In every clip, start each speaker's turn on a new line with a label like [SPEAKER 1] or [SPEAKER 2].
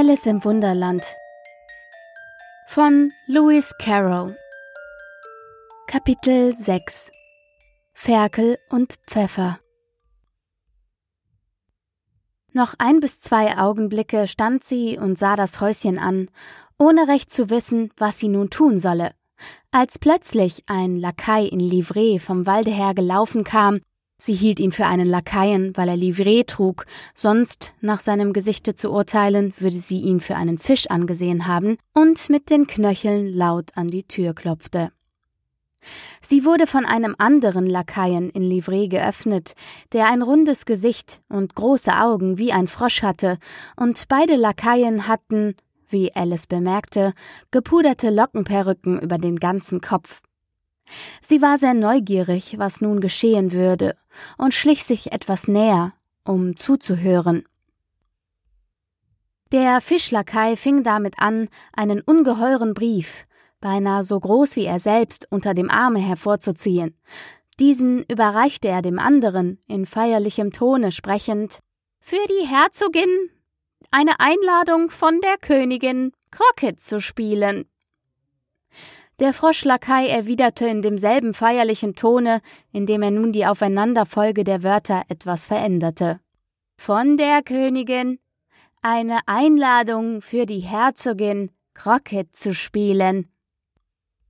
[SPEAKER 1] Alice im Wunderland. Von Lewis Carroll. Kapitel 6 Ferkel und Pfeffer. Noch ein bis zwei Augenblicke stand sie und sah das Häuschen an, ohne recht zu wissen, was sie nun tun solle. Als plötzlich ein Lakai in Livree vom Walde her gelaufen kam Sie hielt ihn für einen Lakaien, weil er Livree trug, sonst, nach seinem Gesichte zu urteilen, würde sie ihn für einen Fisch angesehen haben und mit den Knöcheln laut an die Tür klopfte. Sie wurde von einem anderen Lakaien in Livree geöffnet, der ein rundes Gesicht und große Augen wie ein Frosch hatte, und beide Lakaien hatten, wie Alice bemerkte, gepuderte Lockenperücken über den ganzen Kopf. Sie war sehr neugierig, was nun geschehen würde, und schlich sich etwas näher, um zuzuhören. Der Fischlakai fing damit an, einen ungeheuren Brief, beinahe so groß wie er selbst, unter dem Arme hervorzuziehen. Diesen überreichte er dem anderen, in feierlichem Tone sprechend Für die Herzogin eine Einladung von der Königin, Croquet zu spielen. Der Froschlakai erwiderte in demselben feierlichen Tone, indem er nun die Aufeinanderfolge der Wörter etwas veränderte. Von der Königin eine Einladung für die Herzogin, Croquet zu spielen.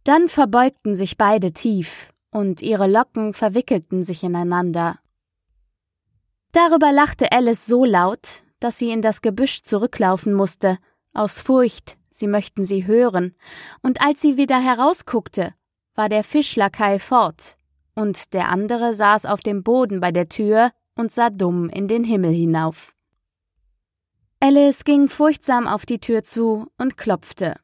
[SPEAKER 1] Dann verbeugten sich beide tief, und ihre Locken verwickelten sich ineinander. Darüber lachte Alice so laut, dass sie in das Gebüsch zurücklaufen musste, aus Furcht, sie möchten sie hören, und als sie wieder herausguckte, war der Fischlakai fort, und der andere saß auf dem Boden bei der Tür und sah dumm in den Himmel hinauf. Alice ging furchtsam auf die Tür zu und klopfte.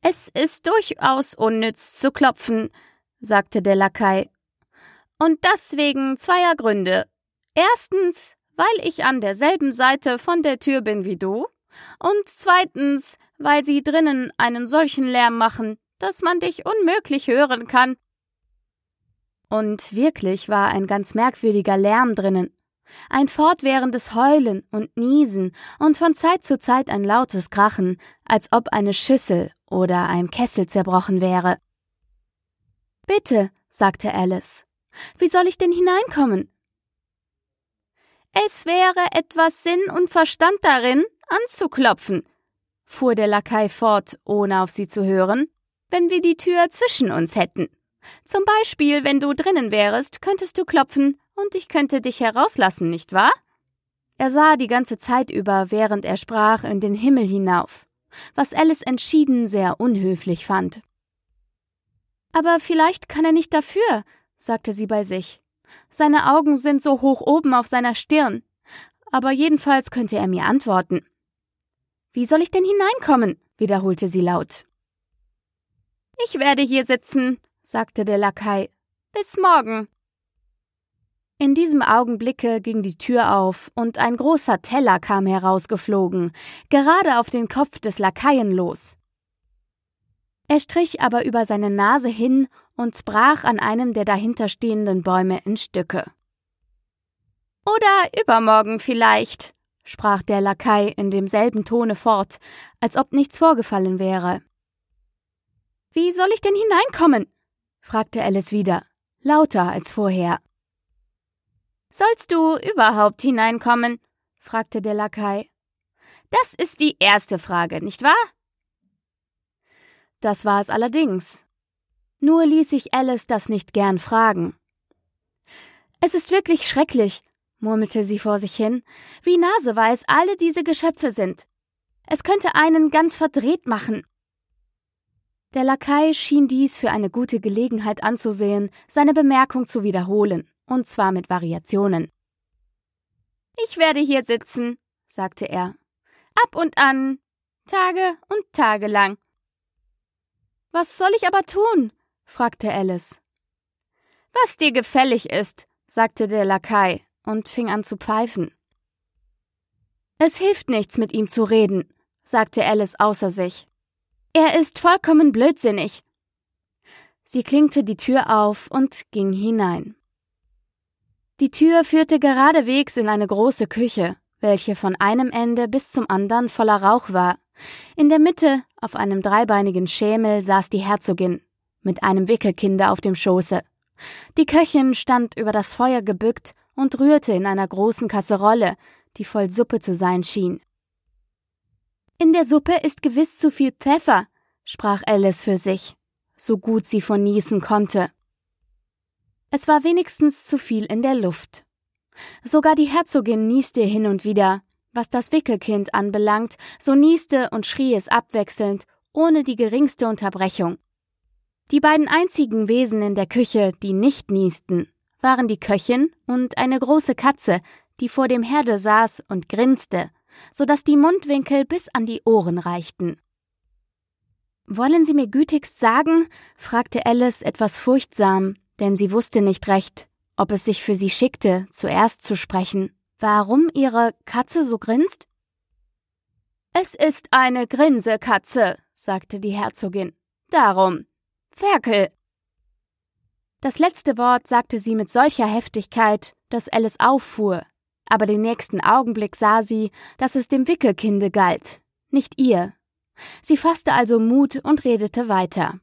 [SPEAKER 1] Es ist durchaus unnütz zu klopfen, sagte der Lakai. Und das wegen zweier Gründe. Erstens, weil ich an derselben Seite von der Tür bin wie du, und zweitens, weil sie drinnen einen solchen Lärm machen, dass man dich unmöglich hören kann. Und wirklich war ein ganz merkwürdiger Lärm drinnen. Ein fortwährendes Heulen und Niesen und von Zeit zu Zeit ein lautes Krachen, als ob eine Schüssel oder ein Kessel zerbrochen wäre. Bitte, sagte Alice. Wie soll ich denn hineinkommen? Es wäre etwas Sinn und Verstand darin, anzuklopfen, fuhr der Lakai fort, ohne auf sie zu hören, wenn wir die Tür zwischen uns hätten. Zum Beispiel, wenn du drinnen wärest, könntest du klopfen und ich könnte dich herauslassen, nicht wahr? Er sah die ganze Zeit über, während er sprach, in den Himmel hinauf, was Alice entschieden sehr unhöflich fand. Aber vielleicht kann er nicht dafür, sagte sie bei sich. Seine Augen sind so hoch oben auf seiner Stirn. Aber jedenfalls könnte er mir antworten. Wie soll ich denn hineinkommen? wiederholte sie laut. Ich werde hier sitzen, sagte der Lakai. Bis morgen. In diesem Augenblicke ging die Tür auf und ein großer Teller kam herausgeflogen, gerade auf den Kopf des Lakaien los. Er strich aber über seine Nase hin und brach an einem der dahinterstehenden Bäume in Stücke. Oder übermorgen vielleicht, sprach der Lakai in demselben Tone fort, als ob nichts vorgefallen wäre. Wie soll ich denn hineinkommen? fragte Alice wieder, lauter als vorher. Sollst du überhaupt hineinkommen? fragte der Lakai. Das ist die erste Frage, nicht wahr? Das war es allerdings. Nur ließ sich Alice das nicht gern fragen. Es ist wirklich schrecklich, murmelte sie vor sich hin, wie naseweiß alle diese Geschöpfe sind. Es könnte einen ganz verdreht machen. Der Lakai schien dies für eine gute Gelegenheit anzusehen, seine Bemerkung zu wiederholen, und zwar mit Variationen. Ich werde hier sitzen, sagte er. Ab und an, Tage und Tage lang. Was soll ich aber tun? fragte Alice. Was dir gefällig ist, sagte der Lakai und fing an zu pfeifen. Es hilft nichts, mit ihm zu reden, sagte Alice außer sich. Er ist vollkommen blödsinnig. Sie klinkte die Tür auf und ging hinein. Die Tür führte geradewegs in eine große Küche, welche von einem Ende bis zum anderen voller Rauch war. In der Mitte, auf einem dreibeinigen Schemel, saß die Herzogin, mit einem Wickelkinde auf dem Schoße. Die Köchin stand über das Feuer gebückt und rührte in einer großen Kasserolle, die voll Suppe zu sein schien. In der Suppe ist gewiss zu viel Pfeffer, sprach Alice für sich, so gut sie von niesen konnte. Es war wenigstens zu viel in der Luft. Sogar die Herzogin nieste hin und wieder. Was das Wickelkind anbelangt, so nieste und schrie es abwechselnd, ohne die geringste Unterbrechung. Die beiden einzigen Wesen in der Küche, die nicht niesten, waren die Köchin und eine große Katze, die vor dem Herde saß und grinste, so dass die Mundwinkel bis an die Ohren reichten. Wollen Sie mir gütigst sagen, fragte Alice etwas furchtsam, denn sie wusste nicht recht, ob es sich für sie schickte, zuerst zu sprechen, warum ihre Katze so grinst? Es ist eine Grinsekatze, sagte die Herzogin. Darum. Ferkel. Das letzte Wort sagte sie mit solcher Heftigkeit, dass Alice auffuhr, aber den nächsten Augenblick sah sie, dass es dem Wickelkinde galt, nicht ihr. Sie fasste also Mut und redete weiter.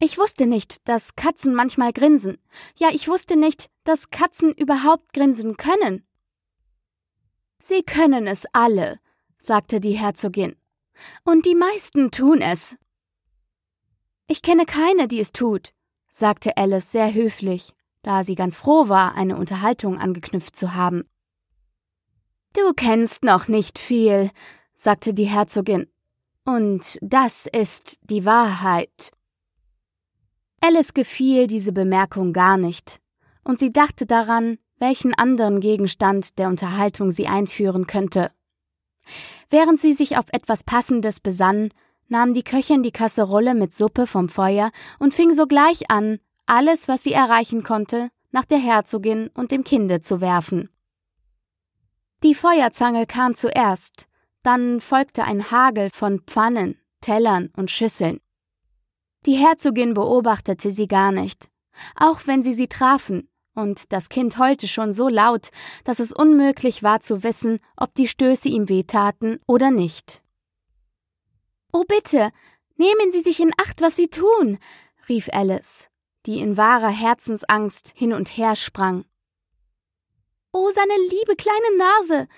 [SPEAKER 1] Ich wusste nicht, dass Katzen manchmal grinsen. Ja, ich wusste nicht, dass Katzen überhaupt grinsen können. Sie können es alle, sagte die Herzogin. Und die meisten tun es. Ich kenne keine, die es tut, sagte Alice sehr höflich, da sie ganz froh war, eine Unterhaltung angeknüpft zu haben. Du kennst noch nicht viel, sagte die Herzogin. Und das ist die Wahrheit. Alice gefiel diese Bemerkung gar nicht, und sie dachte daran, welchen anderen Gegenstand der Unterhaltung sie einführen könnte. Während sie sich auf etwas Passendes besann, nahm die Köchin die Kasserolle mit Suppe vom Feuer und fing sogleich an, alles, was sie erreichen konnte, nach der Herzogin und dem Kinde zu werfen. Die Feuerzange kam zuerst, dann folgte ein Hagel von Pfannen, Tellern und Schüsseln. Die Herzogin beobachtete sie gar nicht, auch wenn sie sie trafen, und das Kind heulte schon so laut, dass es unmöglich war zu wissen, ob die Stöße ihm wehtaten oder nicht. Oh bitte, nehmen Sie sich in Acht, was Sie tun, rief Alice, die in wahrer Herzensangst hin und her sprang. Oh, seine liebe kleine Nase,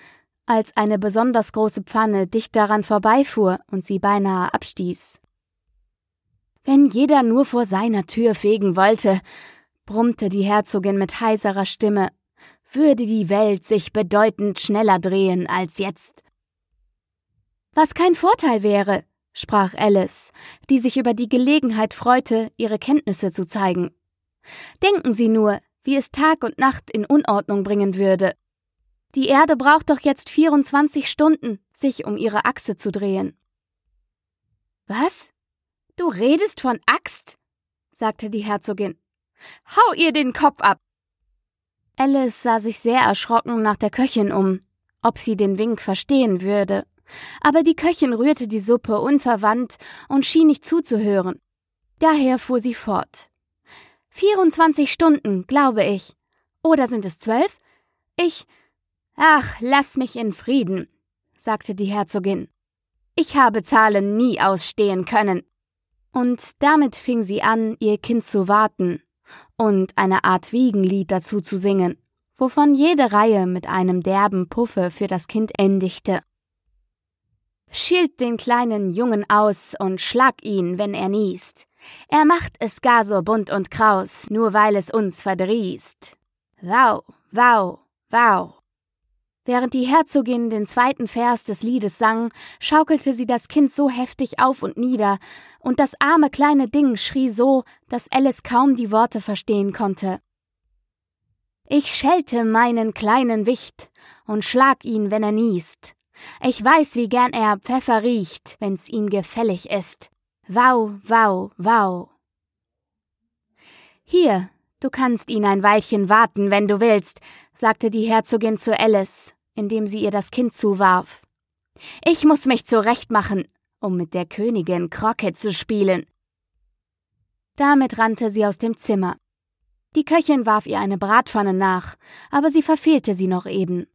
[SPEAKER 1] als eine besonders große Pfanne dicht daran vorbeifuhr und sie beinahe abstieß. Wenn jeder nur vor seiner Tür fegen wollte, brummte die Herzogin mit heiserer Stimme, würde die Welt sich bedeutend schneller drehen als jetzt. Was kein Vorteil wäre, sprach Alice, die sich über die Gelegenheit freute, ihre Kenntnisse zu zeigen. Denken Sie nur, wie es Tag und Nacht in Unordnung bringen würde. Die Erde braucht doch jetzt 24 Stunden, sich um ihre Achse zu drehen. Was? Du redest von Axt? sagte die Herzogin. Hau ihr den Kopf ab! Alice sah sich sehr erschrocken nach der Köchin um, ob sie den Wink verstehen würde. Aber die Köchin rührte die Suppe unverwandt und schien nicht zuzuhören. Daher fuhr sie fort. 24 Stunden, glaube ich. Oder sind es zwölf? Ich. Ach, lass mich in Frieden, sagte die Herzogin. Ich habe Zahlen nie ausstehen können. Und damit fing sie an, ihr Kind zu warten und eine Art Wiegenlied dazu zu singen, wovon jede Reihe mit einem derben Puffe für das Kind endigte. Schilt den kleinen Jungen aus und schlag ihn, wenn er niest. Er macht es gar so bunt und kraus, nur weil es uns verdrießt. Wow, wow, wow. Während die Herzogin den zweiten Vers des Liedes sang, schaukelte sie das Kind so heftig auf und nieder, und das arme kleine Ding schrie so, dass Alice kaum die Worte verstehen konnte. Ich schelte meinen kleinen Wicht und schlag ihn, wenn er niest. Ich weiß, wie gern er Pfeffer riecht, wenn's ihm gefällig ist. Wow, wow, wow. Hier, du kannst ihn ein Weilchen warten, wenn du willst, sagte die Herzogin zu Alice, indem sie ihr das Kind zuwarf. Ich muss mich zurechtmachen, um mit der Königin Croquet zu spielen. Damit rannte sie aus dem Zimmer. Die Köchin warf ihr eine Bratpfanne nach, aber sie verfehlte sie noch eben.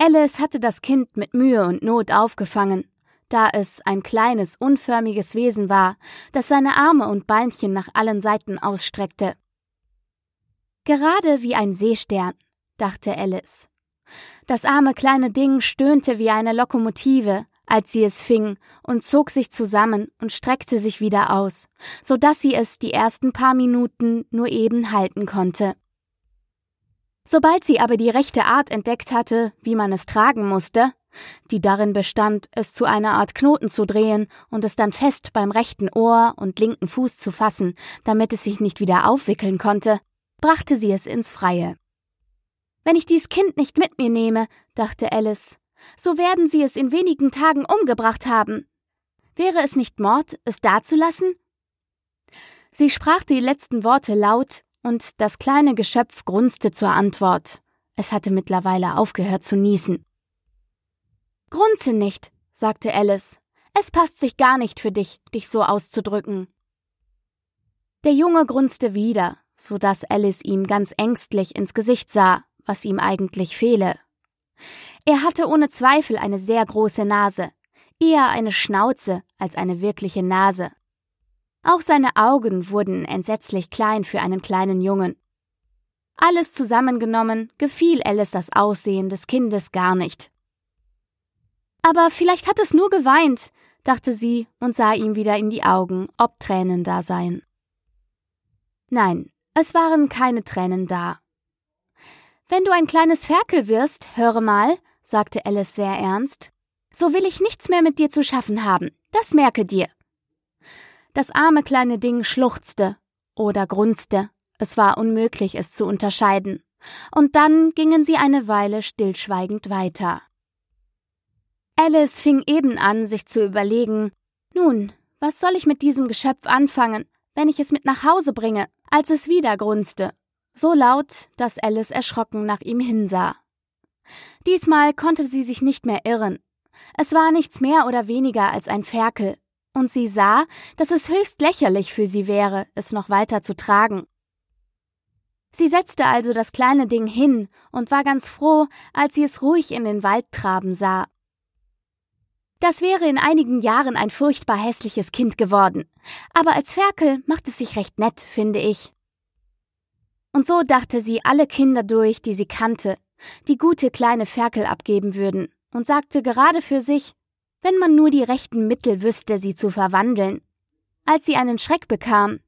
[SPEAKER 1] Alice hatte das Kind mit Mühe und Not aufgefangen, da es ein kleines, unförmiges Wesen war, das seine Arme und Beinchen nach allen Seiten ausstreckte. Gerade wie ein Seestern, dachte Alice. Das arme kleine Ding stöhnte wie eine Lokomotive, als sie es fing, und zog sich zusammen und streckte sich wieder aus, so dass sie es die ersten paar Minuten nur eben halten konnte. Sobald sie aber die rechte Art entdeckt hatte, wie man es tragen musste, die darin bestand, es zu einer Art Knoten zu drehen und es dann fest beim rechten Ohr und linken Fuß zu fassen, damit es sich nicht wieder aufwickeln konnte, brachte sie es ins Freie. Wenn ich dies Kind nicht mit mir nehme, dachte Alice, so werden sie es in wenigen Tagen umgebracht haben. Wäre es nicht Mord, es dazulassen? Sie sprach die letzten Worte laut, und das kleine Geschöpf grunzte zur Antwort. Es hatte mittlerweile aufgehört zu niesen. Grunze nicht, sagte Alice. Es passt sich gar nicht für dich, dich so auszudrücken. Der Junge grunzte wieder, so dass Alice ihm ganz ängstlich ins Gesicht sah, was ihm eigentlich fehle. Er hatte ohne Zweifel eine sehr große Nase, eher eine Schnauze als eine wirkliche Nase. Auch seine Augen wurden entsetzlich klein für einen kleinen Jungen. Alles zusammengenommen gefiel Alice das Aussehen des Kindes gar nicht. Aber vielleicht hat es nur geweint, dachte sie und sah ihm wieder in die Augen, ob Tränen da seien. Nein, es waren keine Tränen da. Wenn du ein kleines Ferkel wirst, höre mal, sagte Alice sehr ernst, so will ich nichts mehr mit dir zu schaffen haben, das merke dir. Das arme kleine Ding schluchzte oder grunzte, es war unmöglich, es zu unterscheiden, und dann gingen sie eine Weile stillschweigend weiter. Alice fing eben an, sich zu überlegen, nun, was soll ich mit diesem Geschöpf anfangen, wenn ich es mit nach Hause bringe, als es wieder grunzte, so laut, dass Alice erschrocken nach ihm hinsah. Diesmal konnte sie sich nicht mehr irren. Es war nichts mehr oder weniger als ein Ferkel, und sie sah, dass es höchst lächerlich für sie wäre, es noch weiter zu tragen. Sie setzte also das kleine Ding hin und war ganz froh, als sie es ruhig in den Wald traben sah. Das wäre in einigen Jahren ein furchtbar hässliches Kind geworden, aber als Ferkel macht es sich recht nett, finde ich. Und so dachte sie alle Kinder durch, die sie kannte, die gute kleine Ferkel abgeben würden, und sagte gerade für sich, wenn man nur die rechten Mittel wüsste, sie zu verwandeln. Als sie einen Schreck bekam,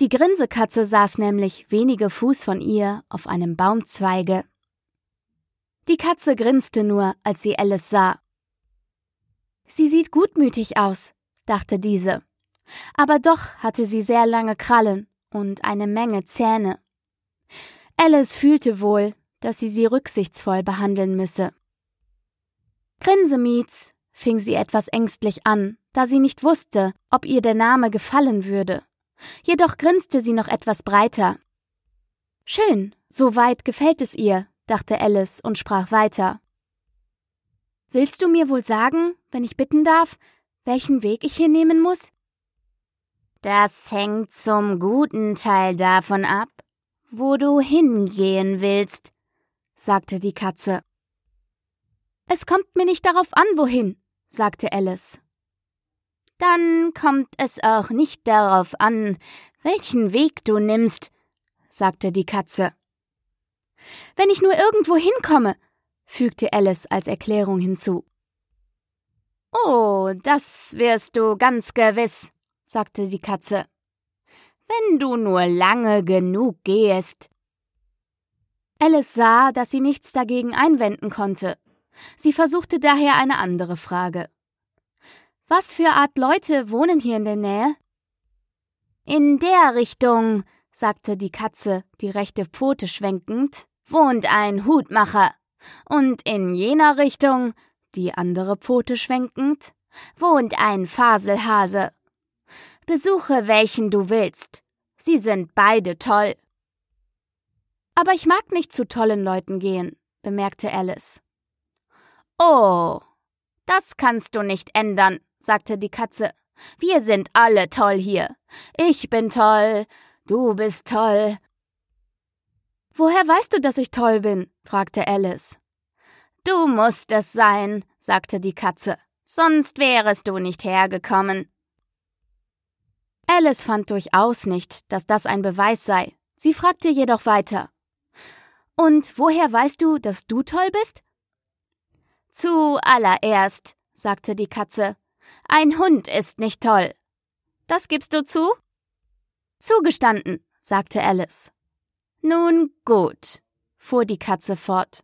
[SPEAKER 1] die Grinsekatze saß nämlich wenige Fuß von ihr auf einem Baumzweige. Die Katze grinste nur, als sie Alice sah. Sie sieht gutmütig aus, dachte diese. Aber doch hatte sie sehr lange Krallen und eine Menge Zähne. Alice fühlte wohl, dass sie sie rücksichtsvoll behandeln müsse. Grinsemietz, fing sie etwas ängstlich an, da sie nicht wusste, ob ihr der Name gefallen würde. Jedoch grinste sie noch etwas breiter. Schön, so weit gefällt es ihr, dachte Alice und sprach weiter. Willst du mir wohl sagen, wenn ich bitten darf, welchen Weg ich hier nehmen muss? Das hängt zum guten Teil davon ab, wo du hingehen willst, sagte die Katze. Es kommt mir nicht darauf an, wohin, sagte Alice. Dann kommt es auch nicht darauf an, welchen Weg du nimmst, sagte die Katze. Wenn ich nur irgendwo hinkomme, fügte Alice als Erklärung hinzu. Oh, das wirst du ganz gewiss, sagte die Katze. Wenn du nur lange genug gehst. Alice sah, dass sie nichts dagegen einwenden konnte. Sie versuchte daher eine andere Frage. Was für Art Leute wohnen hier in der Nähe? In der Richtung, sagte die Katze, die rechte Pfote schwenkend, wohnt ein Hutmacher. Und in jener Richtung, die andere Pfote schwenkend, wohnt ein Faselhase. Besuche welchen du willst. Sie sind beide toll. Aber ich mag nicht zu tollen Leuten gehen, bemerkte Alice. Oh, das kannst du nicht ändern, sagte die Katze. Wir sind alle toll hier. Ich bin toll, du bist toll, Woher weißt du, dass ich toll bin? fragte Alice. Du musst es sein, sagte die Katze, sonst wärest du nicht hergekommen. Alice fand durchaus nicht, dass das ein Beweis sei. Sie fragte jedoch weiter. Und woher weißt du, dass du toll bist? Zuallererst, sagte die Katze, ein Hund ist nicht toll. Das gibst du zu? Zugestanden, sagte Alice. Nun gut, fuhr die Katze fort.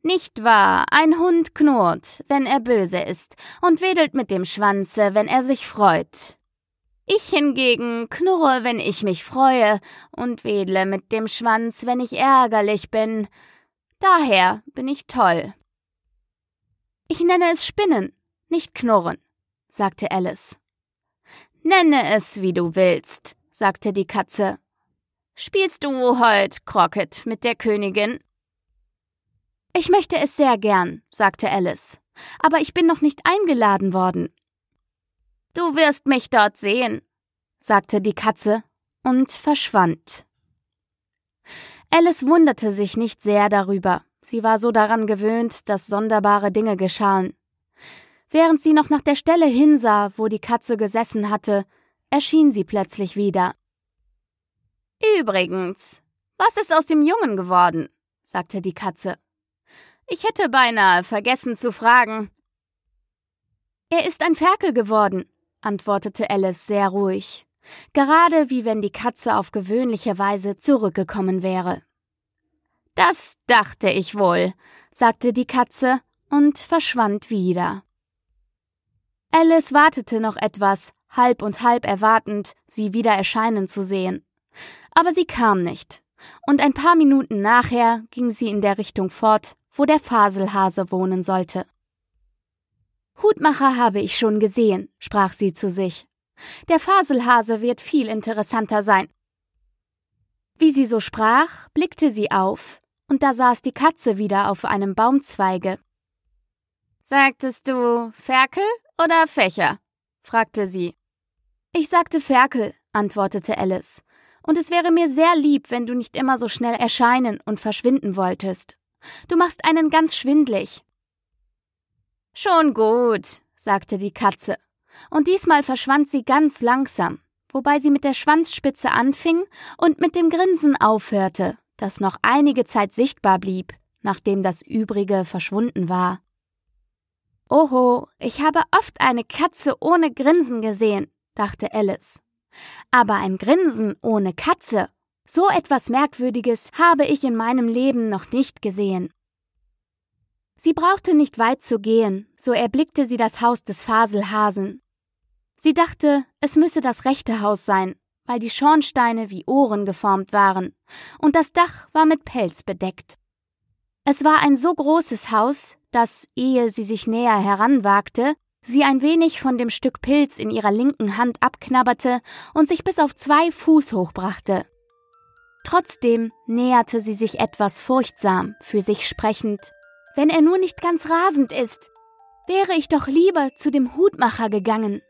[SPEAKER 1] Nicht wahr, ein Hund knurrt, wenn er böse ist, und wedelt mit dem Schwanze, wenn er sich freut. Ich hingegen knurre, wenn ich mich freue, und wedle mit dem Schwanz, wenn ich ärgerlich bin. Daher bin ich toll. Ich nenne es Spinnen, nicht Knurren, sagte Alice. Nenne es, wie du willst, sagte die Katze. Spielst du heut Crockett mit der Königin? Ich möchte es sehr gern, sagte Alice, aber ich bin noch nicht eingeladen worden. Du wirst mich dort sehen, sagte die Katze und verschwand. Alice wunderte sich nicht sehr darüber. Sie war so daran gewöhnt, dass sonderbare Dinge geschahen. Während sie noch nach der Stelle hinsah, wo die Katze gesessen hatte, erschien sie plötzlich wieder. Übrigens, was ist aus dem Jungen geworden? sagte die Katze. Ich hätte beinahe vergessen zu fragen. Er ist ein Ferkel geworden, antwortete Alice sehr ruhig, gerade wie wenn die Katze auf gewöhnliche Weise zurückgekommen wäre. Das dachte ich wohl, sagte die Katze und verschwand wieder. Alice wartete noch etwas, halb und halb erwartend, sie wieder erscheinen zu sehen. Aber sie kam nicht, und ein paar Minuten nachher ging sie in der Richtung fort, wo der Faselhase wohnen sollte. Hutmacher habe ich schon gesehen, sprach sie zu sich. Der Faselhase wird viel interessanter sein. Wie sie so sprach, blickte sie auf, und da saß die Katze wieder auf einem Baumzweige. Sagtest du Ferkel oder Fächer? fragte sie. Ich sagte Ferkel, antwortete Alice, und es wäre mir sehr lieb, wenn du nicht immer so schnell erscheinen und verschwinden wolltest. Du machst einen ganz schwindlig. Schon gut, sagte die Katze, und diesmal verschwand sie ganz langsam, wobei sie mit der Schwanzspitze anfing und mit dem Grinsen aufhörte, das noch einige Zeit sichtbar blieb, nachdem das übrige verschwunden war. Oho, ich habe oft eine Katze ohne Grinsen gesehen, dachte Alice. Aber ein Grinsen ohne Katze, so etwas Merkwürdiges habe ich in meinem Leben noch nicht gesehen. Sie brauchte nicht weit zu gehen, so erblickte sie das Haus des Faselhasen. Sie dachte, es müsse das rechte Haus sein, weil die Schornsteine wie Ohren geformt waren, und das Dach war mit Pelz bedeckt. Es war ein so großes Haus, dass, ehe sie sich näher heranwagte, sie ein wenig von dem Stück Pilz in ihrer linken Hand abknabberte und sich bis auf zwei Fuß hochbrachte. Trotzdem näherte sie sich etwas furchtsam, für sich sprechend, wenn er nur nicht ganz rasend ist, wäre ich doch lieber zu dem Hutmacher gegangen.